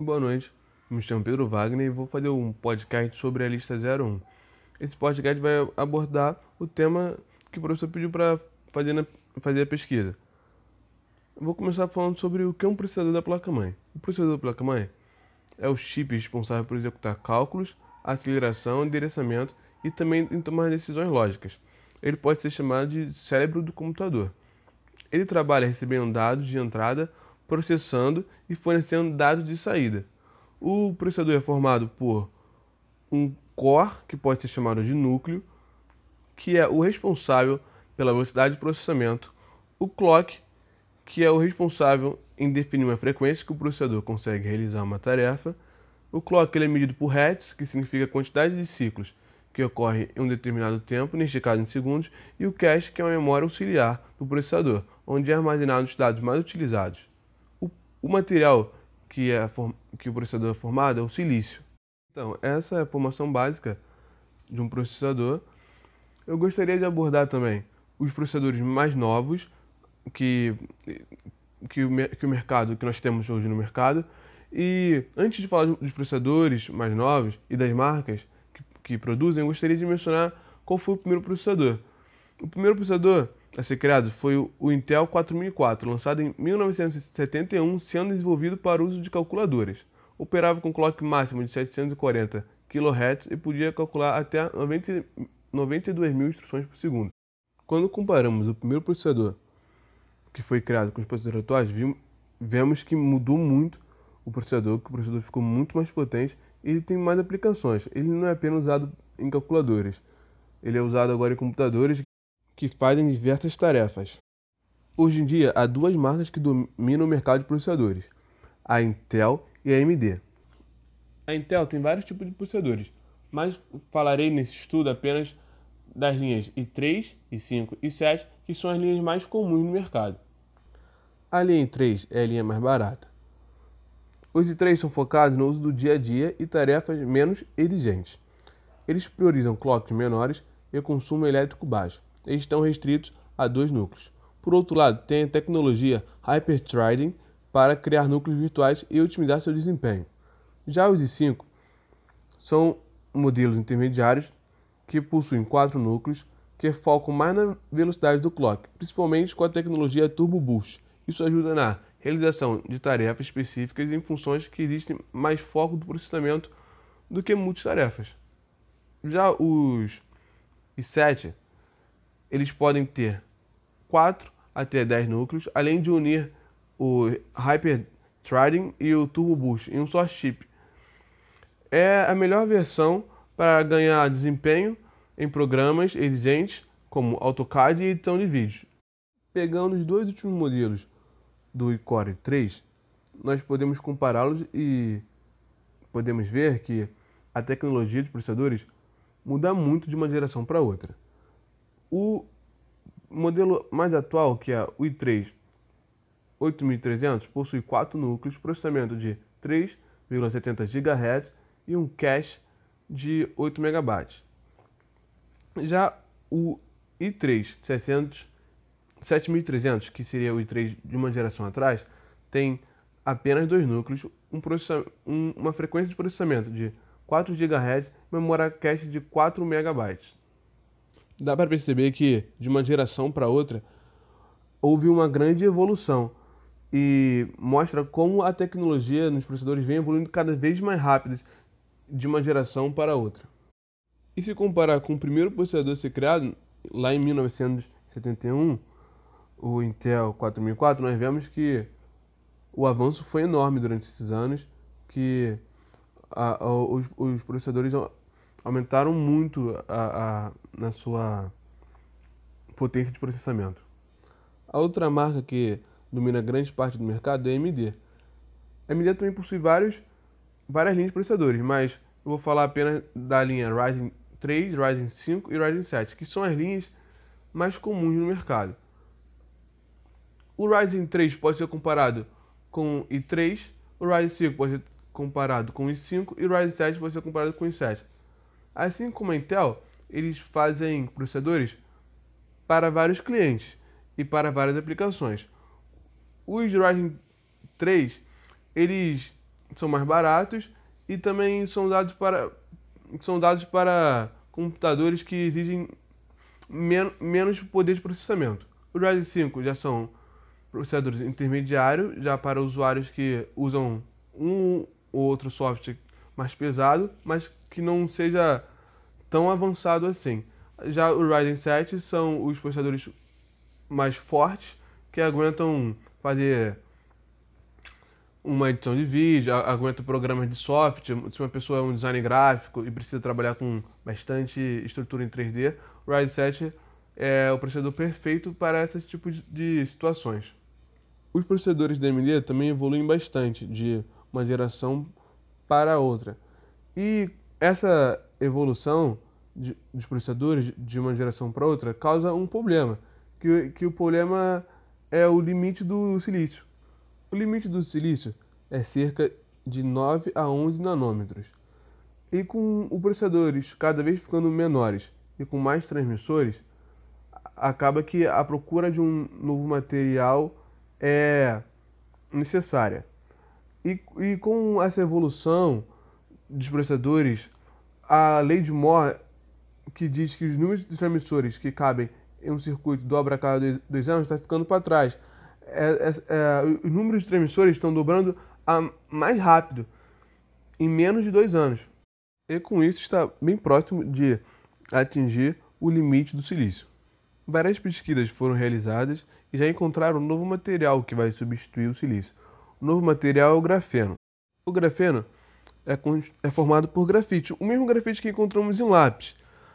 Boa noite, me chamo Pedro Wagner e vou fazer um podcast sobre a lista 01. Esse podcast vai abordar o tema que o professor pediu para fazer, fazer a pesquisa. vou começar falando sobre o que é um processador da placa-mãe. O processador da placa-mãe é o chip responsável por executar cálculos, aceleração, endereçamento e também em tomar decisões lógicas. Ele pode ser chamado de cérebro do computador. Ele trabalha recebendo dados de entrada, processando e fornecendo dados de saída. O processador é formado por um core, que pode ser chamado de núcleo, que é o responsável pela velocidade de processamento, o clock, que é o responsável em definir uma frequência que o processador consegue realizar uma tarefa. O clock ele é medido por hertz, que significa a quantidade de ciclos que ocorre em um determinado tempo, neste caso em segundos, e o cache, que é uma memória auxiliar do processador, onde é armazenado os dados mais utilizados. O, material que, é, que o processador é formado é o silício. Então, essa é a formação básica de um processador. Eu gostaria de abordar também os processadores mais novos que, que, o, que o mercado, que nós temos hoje no mercado. E antes de falar dos processadores mais novos e das marcas, que produzem, eu gostaria de mencionar qual foi o primeiro processador. O primeiro processador a ser criado foi o Intel 4004, lançado em 1971, sendo desenvolvido para uso de calculadoras. Operava com clock máximo de 740 kHz e podia calcular até 90, 92 mil instruções por segundo. Quando comparamos o primeiro processador que foi criado com os processadores atuais, vemos que mudou muito o processador, que o processador ficou muito mais potente ele tem mais aplicações. Ele não é apenas usado em calculadores. Ele é usado agora em computadores que fazem diversas tarefas. Hoje em dia, há duas marcas que dominam o mercado de processadores: a Intel e a AMD. A Intel tem vários tipos de processadores, mas falarei nesse estudo apenas das linhas i3, i5 e i7, que são as linhas mais comuns no mercado. A linha i3 é a linha mais barata. Os i3 são focados no uso do dia a dia e tarefas menos exigentes. Eles priorizam clocks menores e consumo elétrico baixo. Estão restritos a dois núcleos. Por outro lado, tem a tecnologia Hyperthreading para criar núcleos virtuais e otimizar seu desempenho. Já os i5 são modelos intermediários que possuem quatro núcleos que focam mais na velocidade do clock, principalmente com a tecnologia Turbo Boost. Isso ajuda na realização de tarefas específicas em funções que existem mais foco do processamento do que multitarefas. Já os i7, eles podem ter 4 até 10 núcleos, além de unir o Hyper-Threading e o Turbo Boost em um só chip. É a melhor versão para ganhar desempenho em programas exigentes como AutoCAD e edição de vídeo. Pegando os dois últimos modelos, do iCore 3, nós podemos compará-los e podemos ver que a tecnologia de processadores muda muito de uma geração para outra. O modelo mais atual, que é o i3 8300, possui quatro núcleos, processamento de 3,70 GHz e um cache de 8 MB. Já o i3 600 7300, que seria o i3 de uma geração atrás, tem apenas dois núcleos, um um, uma frequência de processamento de 4 GHz e memória cache de 4 MB. Dá para perceber que, de uma geração para outra, houve uma grande evolução e mostra como a tecnologia nos processadores vem evoluindo cada vez mais rápido de uma geração para outra. E se comparar com o primeiro processador a ser criado, lá em 1971, o Intel 4004, nós vemos que o avanço foi enorme durante esses anos, que a, a, os, os, processadores aumentaram muito a, na sua potência de processamento. A outra marca que domina grande parte do mercado é a AMD. A AMD também possui vários, várias linhas de processadores, mas eu vou falar apenas da linha Ryzen 3, Ryzen 5 e Ryzen 7, que são as linhas mais comuns no mercado. O Ryzen 3 pode ser comparado com o i3, o Ryzen 5 pode ser comparado com o i5 e o Ryzen 7 pode ser comparado com o i7. Assim como a Intel, eles fazem processadores para vários clientes e para várias aplicações. Os Ryzen 3, eles são mais baratos e também são dados para, são dados para computadores que exigem men menos poder de processamento. Os Ryzen 5 já são processadores intermediários, já para usuários que usam um ou outro software mais pesado, mas que não seja tão avançado assim. Já o Ryzen 7 são os processadores mais fortes que aguentam fazer uma edição de vídeo, aguenta programas de software. Se uma pessoa é um design gráfico e precisa trabalhar com bastante estrutura em 3D, o Ryzen 7 é o processador perfeito para esse tipo de situações. Os processadores da AMD também evoluem bastante de uma geração para outra. E essa evolução de, dos processadores de uma geração para outra causa um problema, que, que o problema é o limite do silício. O limite do silício é cerca de 9 a 11 nanômetros. E com os processadores cada vez ficando menores e com mais transmissores, acaba que a procura de um novo material é necessária. E, e com essa evolução dos processadores, a lei de Moore, que diz que os números de transmissores que cabem em um circuito dobra a cada dois, dois anos, está ficando para trás. É, é, é, os números de transmissores estão dobrando a, mais rápido, em menos de dois anos. E com isso está bem próximo de atingir o limite do silício. Várias pesquisas foram realizadas e já encontraram um novo material que vai substituir o silício. Novo material é o grafeno. O grafeno é, é formado por grafite, o mesmo grafite que encontramos em lápis.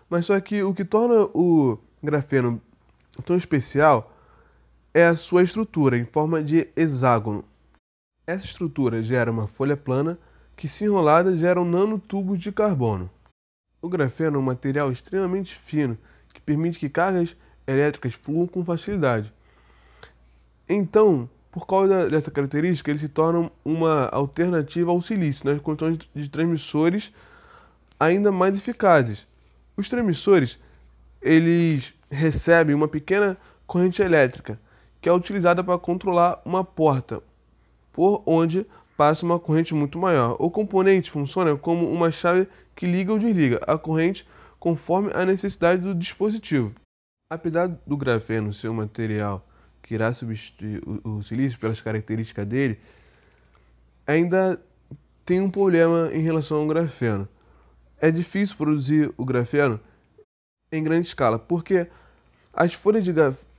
Mas só que o que torna o grafeno tão especial é a sua estrutura em forma de hexágono. Essa estrutura gera uma folha plana que, se enrolada, geram nanotubos de carbono. O grafeno é um material extremamente fino que permite que cargas elétricas fluam com facilidade. Então, por causa dessa característica, ele se torna uma alternativa ao silício nas condições de transmissores ainda mais eficazes. Os transmissores eles recebem uma pequena corrente elétrica que é utilizada para controlar uma porta, por onde passa uma corrente muito maior. O componente funciona como uma chave que liga ou desliga a corrente conforme a necessidade do dispositivo. Apesar do grafeno ser um material que irá substituir o, o silício pelas características dele, ainda tem um problema em relação ao grafeno. É difícil produzir o grafeno em grande escala, porque as folhas de,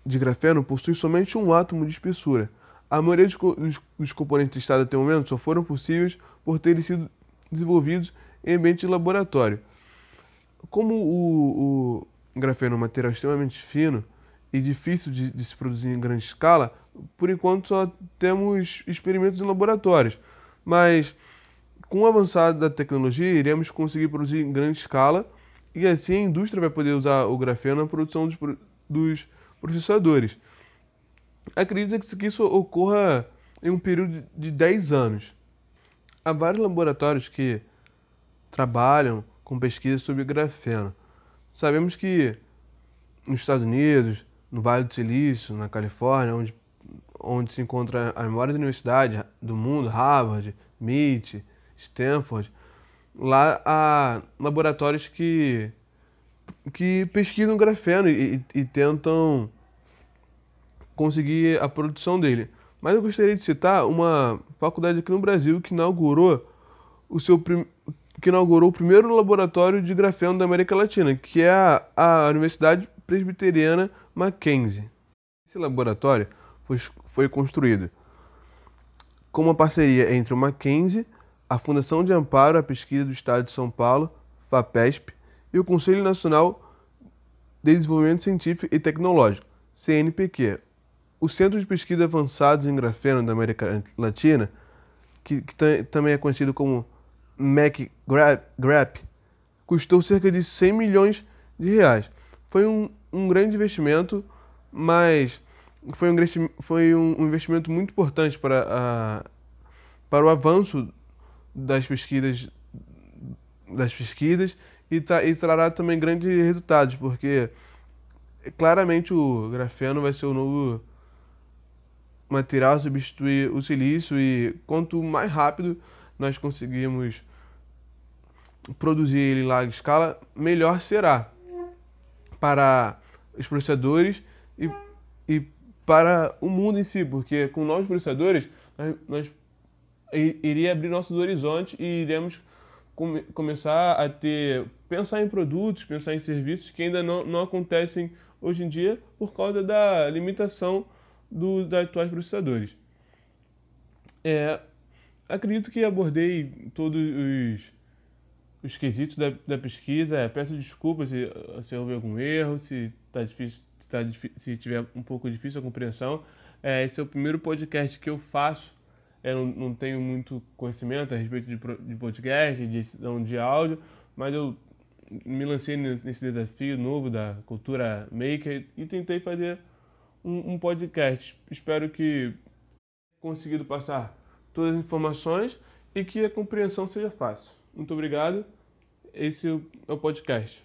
de grafeno possuem somente um átomo de espessura. A maioria dos, dos, dos componentes listados até o momento só foram possíveis por terem sido desenvolvidos em ambiente de laboratório. Como o, o grafeno é um material extremamente fino, e difícil de, de, se produzir em grande escala, por enquanto só temos experimentos em laboratórios. Mas com o avançado da tecnologia, iremos conseguir produzir em grande escala e assim a indústria vai poder usar o grafeno na produção dos, dos processadores. Acredita que isso ocorra em um período de 10 anos. Há vários laboratórios que trabalham com pesquisas sobre grafeno. Sabemos que nos Estados Unidos, no Vale do Silício, na Califórnia, onde, onde se encontra as maiores universidades do mundo, Harvard, MIT, Stanford. Lá há laboratórios que, que pesquisam grafeno e, e tentam conseguir a produção dele. Mas eu gostaria de citar uma faculdade aqui no Brasil que inaugurou o seu que inaugurou o primeiro laboratório de grafeno da América Latina, que é a, a Universidade Presbiteriana Mackenzie. Esse laboratório foi, foi construído com uma parceria entre o Mackenzie, a Fundação de Amparo à Pesquisa do Estado de São Paulo, FAPESP, e o Conselho Nacional de Desenvolvimento Científico e Tecnológico, CNPq. O Centro de Pesquisa Avançados em Grafeno da América Latina, que, que também é conhecido como MacGrap, custou cerca de 100 milhões de reais. Foi um, um grande investimento, mas foi um, foi um investimento muito importante para, a, para o avanço das pesquisas, das pesquisas e, tra, e trará também grandes resultados, porque claramente o grafeno vai ser o novo material substituir o silício e quanto mais rápido nós conseguirmos produzir ele em larga escala, melhor será para os processadores e, e para o mundo em si, porque com novos processadores nós, nós iria abrir nossos horizontes e iremos come, começar a ter pensar em produtos, pensar em serviços que ainda não, não acontecem hoje em dia por causa da limitação dos atuais processadores. É, acredito que abordei todos os, os quesitos da, da pesquisa. É, peço desculpas se, se houve algum erro, se, tá difícil, se, tá, se tiver um pouco difícil a compreensão. É, esse é o primeiro podcast que eu faço. Eu não, não tenho muito conhecimento a respeito de, de podcast, de edição de áudio, mas eu me lancei nesse desafio novo da cultura maker e tentei fazer um, um podcast. Espero que conseguido passar todas as informações e que a compreensão seja fácil. Muito obrigado. Esse é o podcast.